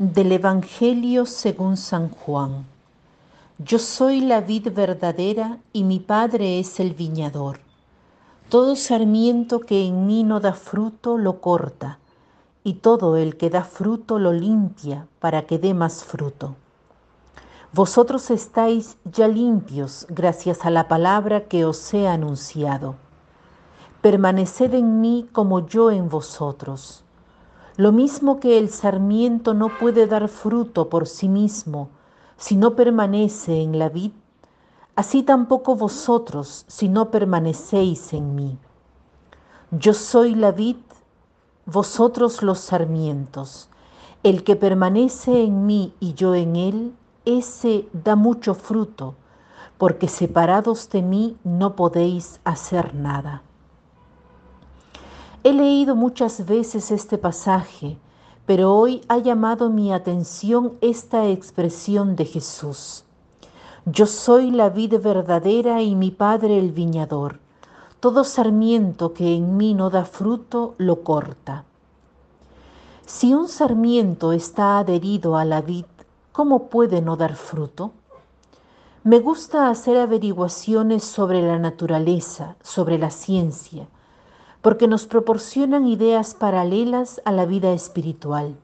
Del Evangelio según San Juan. Yo soy la vid verdadera y mi Padre es el viñador. Todo sarmiento que en mí no da fruto lo corta, y todo el que da fruto lo limpia para que dé más fruto. Vosotros estáis ya limpios gracias a la palabra que os he anunciado. Permaneced en mí como yo en vosotros. Lo mismo que el sarmiento no puede dar fruto por sí mismo si no permanece en la vid, así tampoco vosotros si no permanecéis en mí. Yo soy la vid, vosotros los sarmientos. El que permanece en mí y yo en él, ese da mucho fruto, porque separados de mí no podéis hacer nada. He leído muchas veces este pasaje, pero hoy ha llamado mi atención esta expresión de Jesús. Yo soy la vida verdadera y mi Padre el viñador. Todo sarmiento que en mí no da fruto, lo corta. Si un sarmiento está adherido a la vid, ¿cómo puede no dar fruto? Me gusta hacer averiguaciones sobre la naturaleza, sobre la ciencia, porque nos proporcionan ideas paralelas a la vida espiritual.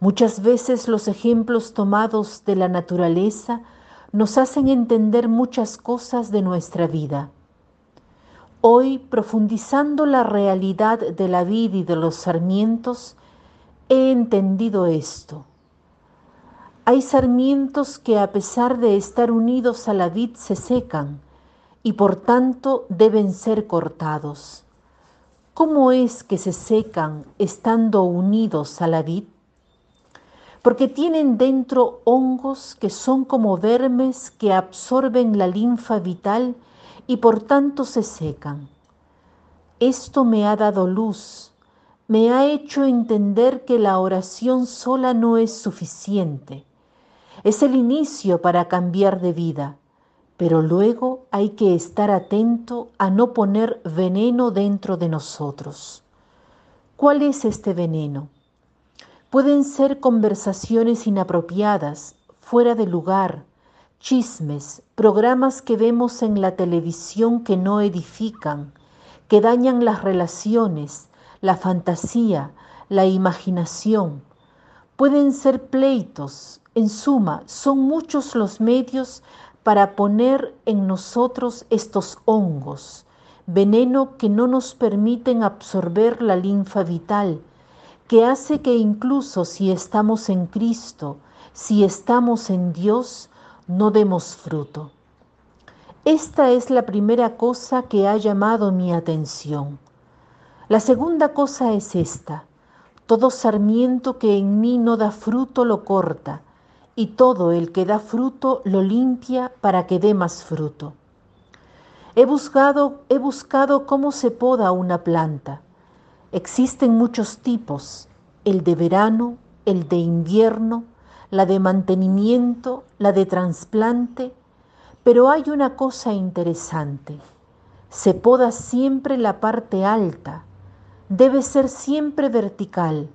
Muchas veces los ejemplos tomados de la naturaleza nos hacen entender muchas cosas de nuestra vida. Hoy, profundizando la realidad de la vida y de los sarmientos, he entendido esto. Hay sarmientos que a pesar de estar unidos a la vid se secan y por tanto deben ser cortados. ¿Cómo es que se secan estando unidos a la vid? Porque tienen dentro hongos que son como vermes que absorben la linfa vital y por tanto se secan. Esto me ha dado luz, me ha hecho entender que la oración sola no es suficiente. Es el inicio para cambiar de vida pero luego hay que estar atento a no poner veneno dentro de nosotros. ¿Cuál es este veneno? Pueden ser conversaciones inapropiadas, fuera de lugar, chismes, programas que vemos en la televisión que no edifican, que dañan las relaciones, la fantasía, la imaginación. Pueden ser pleitos, en suma, son muchos los medios para poner en nosotros estos hongos, veneno que no nos permiten absorber la linfa vital, que hace que incluso si estamos en Cristo, si estamos en Dios, no demos fruto. Esta es la primera cosa que ha llamado mi atención. La segunda cosa es esta. Todo sarmiento que en mí no da fruto lo corta y todo el que da fruto lo limpia para que dé más fruto. He buscado, he buscado cómo se poda una planta. Existen muchos tipos, el de verano, el de invierno, la de mantenimiento, la de trasplante, pero hay una cosa interesante. Se poda siempre la parte alta, debe ser siempre vertical.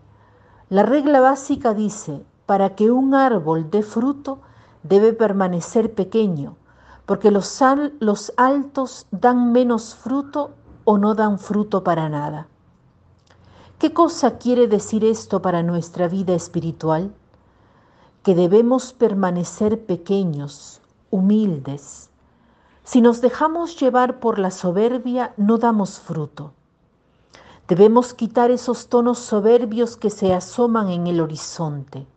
La regla básica dice, para que un árbol dé fruto debe permanecer pequeño, porque los, los altos dan menos fruto o no dan fruto para nada. ¿Qué cosa quiere decir esto para nuestra vida espiritual? Que debemos permanecer pequeños, humildes. Si nos dejamos llevar por la soberbia, no damos fruto. Debemos quitar esos tonos soberbios que se asoman en el horizonte.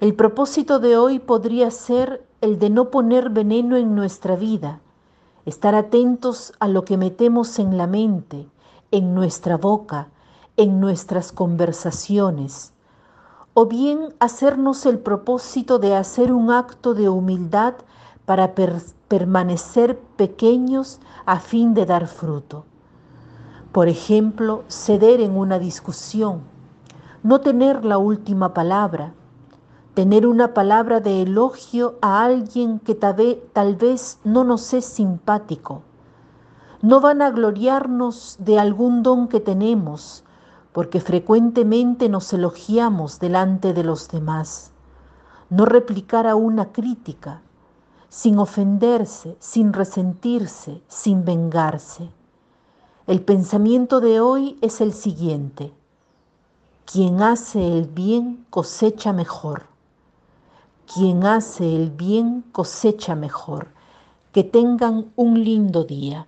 El propósito de hoy podría ser el de no poner veneno en nuestra vida, estar atentos a lo que metemos en la mente, en nuestra boca, en nuestras conversaciones, o bien hacernos el propósito de hacer un acto de humildad para permanecer pequeños a fin de dar fruto. Por ejemplo, ceder en una discusión, no tener la última palabra, tener una palabra de elogio a alguien que tal vez no nos es simpático. No van a gloriarnos de algún don que tenemos, porque frecuentemente nos elogiamos delante de los demás. No replicar a una crítica, sin ofenderse, sin resentirse, sin vengarse. El pensamiento de hoy es el siguiente. Quien hace el bien cosecha mejor. Quien hace el bien cosecha mejor. Que tengan un lindo día.